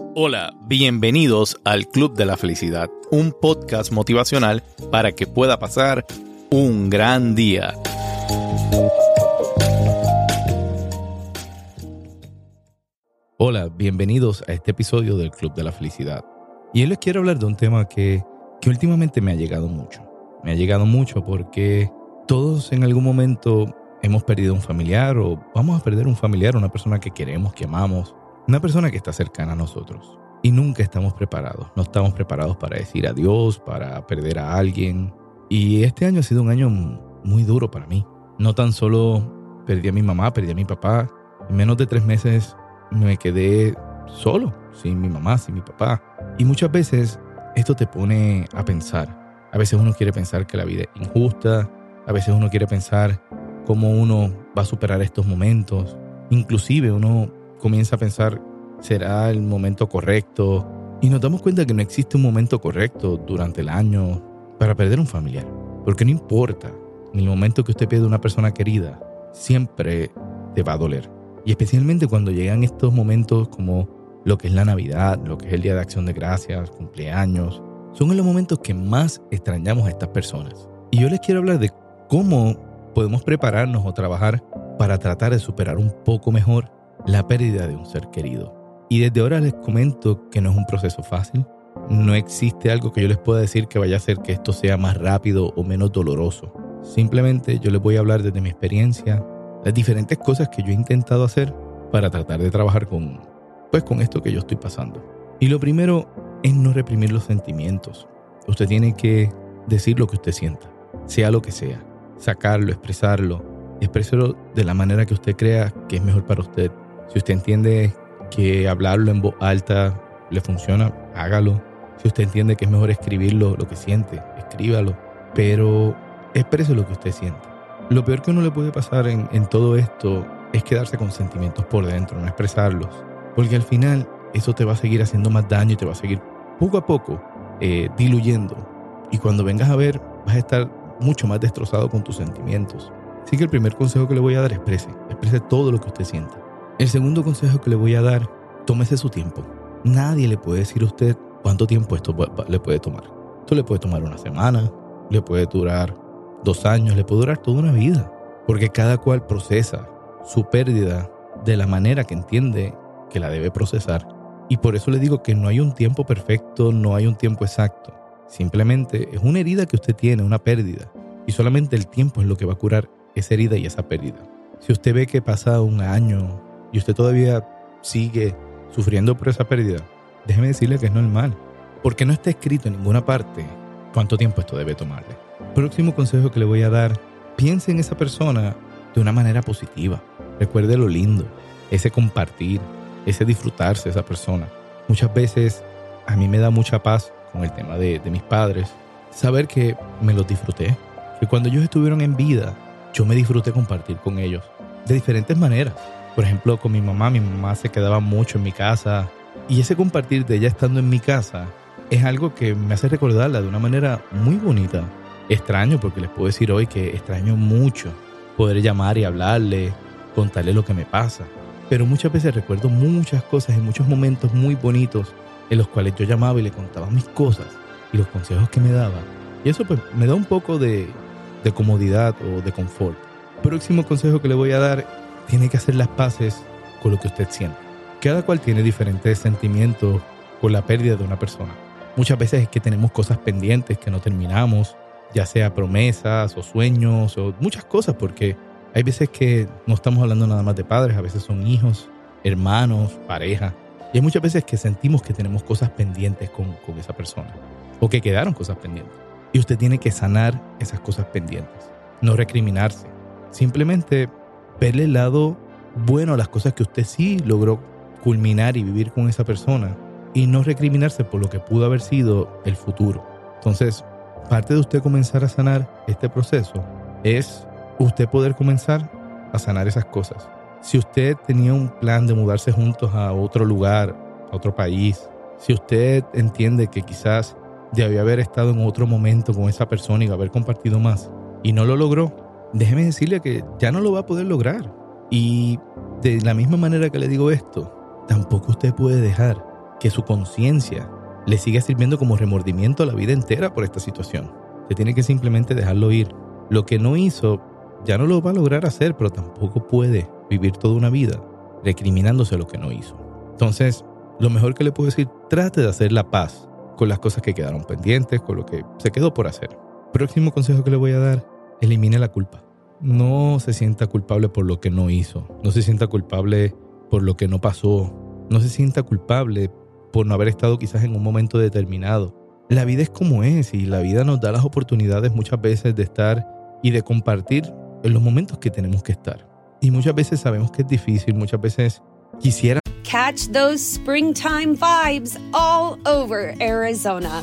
Hola, bienvenidos al Club de la Felicidad, un podcast motivacional para que pueda pasar un gran día. Hola, bienvenidos a este episodio del Club de la Felicidad. Y hoy les quiero hablar de un tema que, que últimamente me ha llegado mucho. Me ha llegado mucho porque todos en algún momento hemos perdido un familiar o vamos a perder un familiar, una persona que queremos, que amamos, una persona que está cercana a nosotros. Y nunca estamos preparados. No estamos preparados para decir adiós, para perder a alguien. Y este año ha sido un año muy duro para mí. No tan solo perdí a mi mamá, perdí a mi papá. En menos de tres meses me quedé solo, sin mi mamá, sin mi papá. Y muchas veces esto te pone a pensar. A veces uno quiere pensar que la vida es injusta. A veces uno quiere pensar cómo uno va a superar estos momentos. Inclusive uno comienza a pensar, ¿será el momento correcto? Y nos damos cuenta que no existe un momento correcto durante el año para perder un familiar. Porque no importa, en el momento que usted pierde una persona querida, siempre te va a doler. Y especialmente cuando llegan estos momentos como lo que es la Navidad, lo que es el Día de Acción de Gracias, cumpleaños, son los momentos que más extrañamos a estas personas. Y yo les quiero hablar de cómo podemos prepararnos o trabajar para tratar de superar un poco mejor la pérdida de un ser querido. Y desde ahora les comento que no es un proceso fácil. No existe algo que yo les pueda decir que vaya a hacer que esto sea más rápido o menos doloroso. Simplemente yo les voy a hablar desde mi experiencia, las diferentes cosas que yo he intentado hacer para tratar de trabajar con, pues, con esto que yo estoy pasando. Y lo primero es no reprimir los sentimientos. Usted tiene que decir lo que usted sienta, sea lo que sea, sacarlo, expresarlo, expresarlo de la manera que usted crea que es mejor para usted. Si usted entiende que hablarlo en voz alta le funciona, hágalo. Si usted entiende que es mejor escribirlo, lo que siente, escríbalo. Pero exprese lo que usted siente. Lo peor que uno le puede pasar en, en todo esto es quedarse con sentimientos por dentro, no expresarlos. Porque al final eso te va a seguir haciendo más daño y te va a seguir poco a poco eh, diluyendo. Y cuando vengas a ver, vas a estar mucho más destrozado con tus sentimientos. Así que el primer consejo que le voy a dar, exprese. Exprese todo lo que usted sienta. El segundo consejo que le voy a dar, tómese su tiempo. Nadie le puede decir a usted cuánto tiempo esto le puede tomar. Esto le puede tomar una semana, le puede durar dos años, le puede durar toda una vida. Porque cada cual procesa su pérdida de la manera que entiende que la debe procesar. Y por eso le digo que no hay un tiempo perfecto, no hay un tiempo exacto. Simplemente es una herida que usted tiene, una pérdida. Y solamente el tiempo es lo que va a curar esa herida y esa pérdida. Si usted ve que pasa un año, y usted todavía sigue sufriendo por esa pérdida, déjeme decirle que es normal, porque no está escrito en ninguna parte cuánto tiempo esto debe tomarle. Próximo consejo que le voy a dar, piense en esa persona de una manera positiva. Recuerde lo lindo, ese compartir, ese disfrutarse esa persona. Muchas veces a mí me da mucha paz con el tema de, de mis padres, saber que me los disfruté, que cuando ellos estuvieron en vida, yo me disfruté compartir con ellos de diferentes maneras por ejemplo, con mi mamá, mi mamá se quedaba mucho en mi casa y ese compartir de ella estando en mi casa es algo que me hace recordarla de una manera muy bonita. Extraño, porque les puedo decir hoy que extraño mucho poder llamar y hablarle, contarle lo que me pasa. Pero muchas veces recuerdo muchas cosas y muchos momentos muy bonitos en los cuales yo llamaba y le contaba mis cosas y los consejos que me daba. Y eso pues me da un poco de, de comodidad o de confort. Próximo consejo que le voy a dar tiene que hacer las paces con lo que usted siente. Cada cual tiene diferentes sentimientos con la pérdida de una persona. Muchas veces es que tenemos cosas pendientes que no terminamos, ya sea promesas o sueños o muchas cosas, porque hay veces que no estamos hablando nada más de padres, a veces son hijos, hermanos, pareja. Y hay muchas veces que sentimos que tenemos cosas pendientes con, con esa persona o que quedaron cosas pendientes. Y usted tiene que sanar esas cosas pendientes, no recriminarse, simplemente verle el lado bueno a las cosas que usted sí logró culminar y vivir con esa persona y no recriminarse por lo que pudo haber sido el futuro. Entonces, parte de usted comenzar a sanar este proceso es usted poder comenzar a sanar esas cosas. Si usted tenía un plan de mudarse juntos a otro lugar, a otro país, si usted entiende que quizás debía haber estado en otro momento con esa persona y haber compartido más y no lo logró, déjeme decirle que ya no lo va a poder lograr. Y de la misma manera que le digo esto, tampoco usted puede dejar que su conciencia le siga sirviendo como remordimiento a la vida entera por esta situación. Se tiene que simplemente dejarlo ir. Lo que no hizo ya no lo va a lograr hacer, pero tampoco puede vivir toda una vida recriminándose lo que no hizo. Entonces, lo mejor que le puedo decir, trate de hacer la paz con las cosas que quedaron pendientes, con lo que se quedó por hacer. Próximo consejo que le voy a dar, elimine la culpa. No se sienta culpable por lo que no hizo, no se sienta culpable por lo que no pasó, no se sienta culpable por no haber estado quizás en un momento determinado. La vida es como es y la vida nos da las oportunidades muchas veces de estar y de compartir en los momentos que tenemos que estar. Y muchas veces sabemos que es difícil, muchas veces quisiera. Catch those springtime vibes all over Arizona.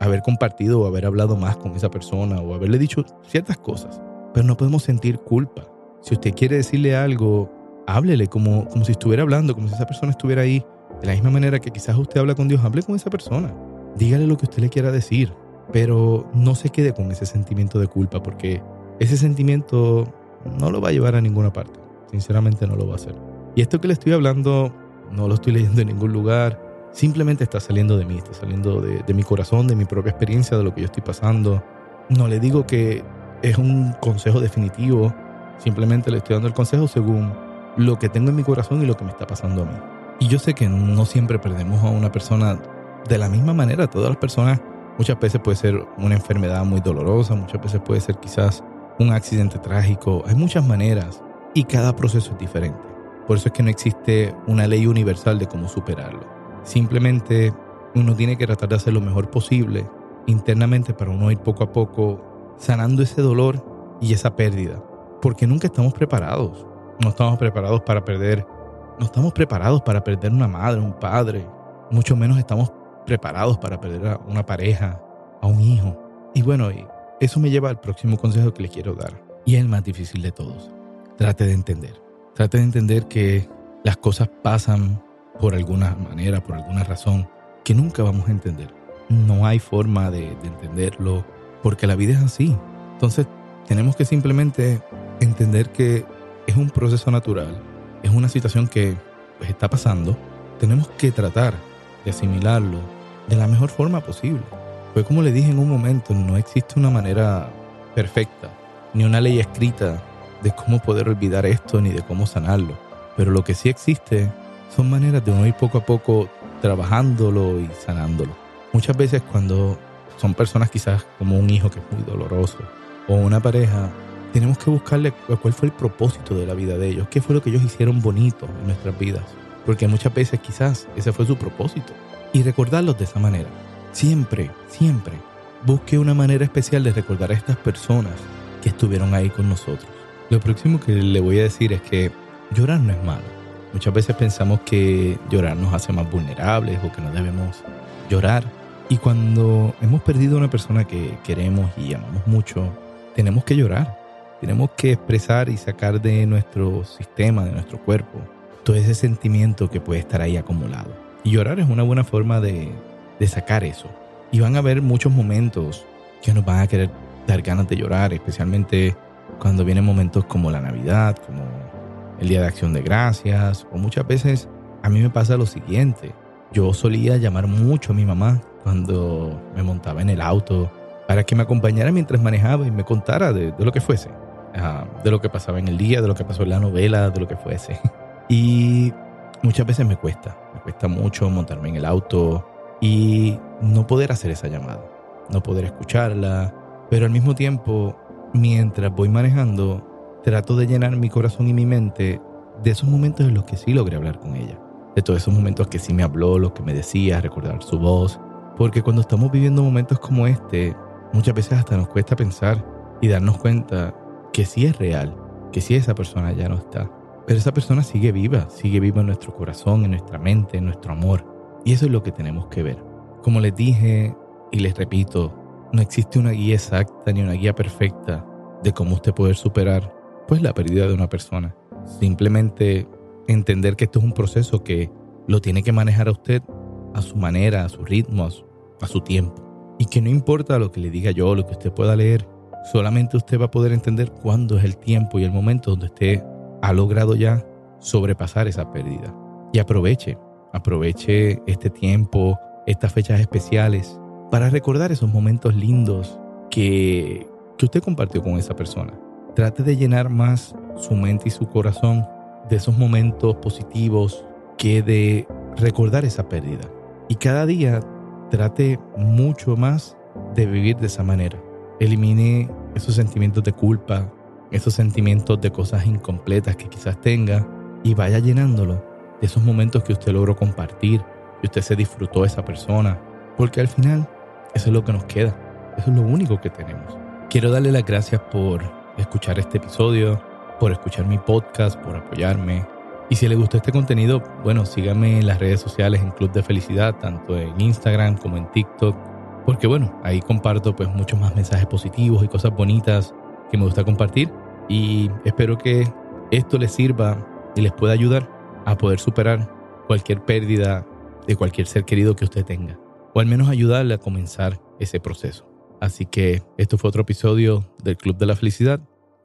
haber compartido o haber hablado más con esa persona o haberle dicho ciertas cosas, pero no podemos sentir culpa. Si usted quiere decirle algo, háblele como, como si estuviera hablando, como si esa persona estuviera ahí. De la misma manera que quizás usted habla con Dios, hable con esa persona. Dígale lo que usted le quiera decir, pero no se quede con ese sentimiento de culpa porque ese sentimiento no lo va a llevar a ninguna parte. Sinceramente no lo va a hacer. Y esto que le estoy hablando no lo estoy leyendo en ningún lugar simplemente está saliendo de mí, está saliendo de, mi corazón, de mi propia experiencia, de lo que yo estoy pasando. No le digo que es un consejo definitivo, simplemente le estoy dando el consejo según lo que tengo en mi corazón y lo que me está pasando a mí. Y yo sé que no siempre perdemos a una persona de la misma manera. Todas las personas muchas veces puede ser una enfermedad muy dolorosa, muchas veces puede ser quizás un accidente trágico. Hay muchas maneras y cada proceso es diferente. Por eso es que no existe una ley universal de cómo superarlo. Simplemente uno tiene que tratar de hacer lo mejor posible internamente para uno ir poco a poco sanando ese dolor y esa pérdida. Porque nunca estamos preparados. No estamos preparados para perder. No estamos preparados para perder una madre, un padre. Mucho menos estamos preparados para perder a una pareja, a un hijo. Y bueno, eso me lleva al próximo consejo que le quiero dar. Y es el más difícil de todos. Trate de entender. Trate de entender que las cosas pasan por alguna manera, por alguna razón, que nunca vamos a entender. No hay forma de, entenderlo, porque la vida es así. Entonces, tenemos que simplemente entender que es un proceso natural, es una situación que pues, está pasando. Tenemos que tratar de asimilarlo de la mejor forma posible. Pues como le dije en un momento, no existe una manera perfecta, ni una ley escrita de cómo poder olvidar esto, ni de cómo sanarlo. Pero lo que sí existe son maneras de uno ir poco a poco trabajándolo y sanándolo. Muchas veces cuando son personas quizás como un hijo que es muy doloroso o una pareja, tenemos que buscarle cuál fue el propósito de la vida de ellos, qué fue lo que ellos hicieron bonito en nuestras vidas. porque muchas veces quizás ese fue su propósito. Y recordarlos de esa manera. Siempre, siempre, busque una manera especial de recordar a estas personas que estuvieron ahí con nosotros. Lo próximo que le voy a decir es que llorar no es malo. Muchas veces pensamos que llorar nos hace más vulnerables o que no debemos llorar. Y cuando hemos perdido a una persona que queremos y amamos mucho, tenemos que llorar. Tenemos que expresar y sacar de nuestro sistema, de nuestro cuerpo, todo ese sentimiento que puede estar ahí acumulado. Y llorar es una buena forma de, de sacar eso. Y van a haber muchos momentos que nos van a querer dar ganas de llorar, especialmente cuando vienen momentos como la Navidad, como el Día de Acción de Gracias, o muchas veces a mí me pasa lo siguiente. Yo solía llamar mucho a mi mamá cuando me montaba en el auto para que me acompañara mientras manejaba y me contara de, lo que fuese, de lo que pasaba en el día, de lo que pasó en la novela, de lo que fuese. Y muchas veces me cuesta, me cuesta mucho montarme en el auto y no poder hacer esa llamada, no poder escucharla, pero al mismo tiempo, mientras voy manejando, trato de llenar mi corazón y mi mente de esos momentos en los que sí logré hablar con ella, de todos esos momentos que sí me habló, lo que me decía, recordar su voz, porque cuando estamos viviendo momentos como este, muchas veces hasta nos cuesta pensar y darnos cuenta que sí es real, que sí esa persona ya no está. Pero esa persona sigue viva, sigue viva en nuestro corazón, en nuestra mente, en nuestro amor. Y eso es lo que tenemos que ver. Como les dije y les repito, no existe una guía exacta ni una guía perfecta de cómo usted poder superar pues la pérdida de una persona. Simplemente entender que esto es un proceso que lo tiene que manejar a usted a su manera, a su ritmo, a su, tiempo. Y que no importa lo que le diga yo, lo que usted pueda leer, solamente usted va a poder entender cuándo es el tiempo y el momento donde usted ha logrado ya sobrepasar esa pérdida. Y aproveche, aproveche este tiempo, estas fechas especiales, para recordar esos momentos lindos que, que usted compartió con esa persona. Trate de llenar más su mente y su corazón de esos momentos positivos que de recordar esa pérdida. Y cada día trate mucho más de vivir de esa manera. Elimine esos sentimientos de culpa, esos sentimientos de cosas incompletas que quizás tenga y vaya llenándolo de esos momentos que usted logró compartir, que usted se disfrutó de esa persona, porque al final eso es lo que nos queda, eso es lo único que tenemos. Quiero darle las gracias por escuchar este episodio, por escuchar mi podcast, por apoyarme. Y si le gustó este contenido, bueno, síganme en las redes sociales en Club de Felicidad, tanto en Instagram como en TikTok, porque bueno, ahí comparto pues muchos más mensajes positivos y cosas bonitas que me gusta compartir y espero que esto les sirva y les pueda ayudar a poder superar cualquier pérdida de cualquier ser querido que usted tenga o al menos ayudarle a comenzar ese proceso. Así que esto fue otro episodio del Club de la Felicidad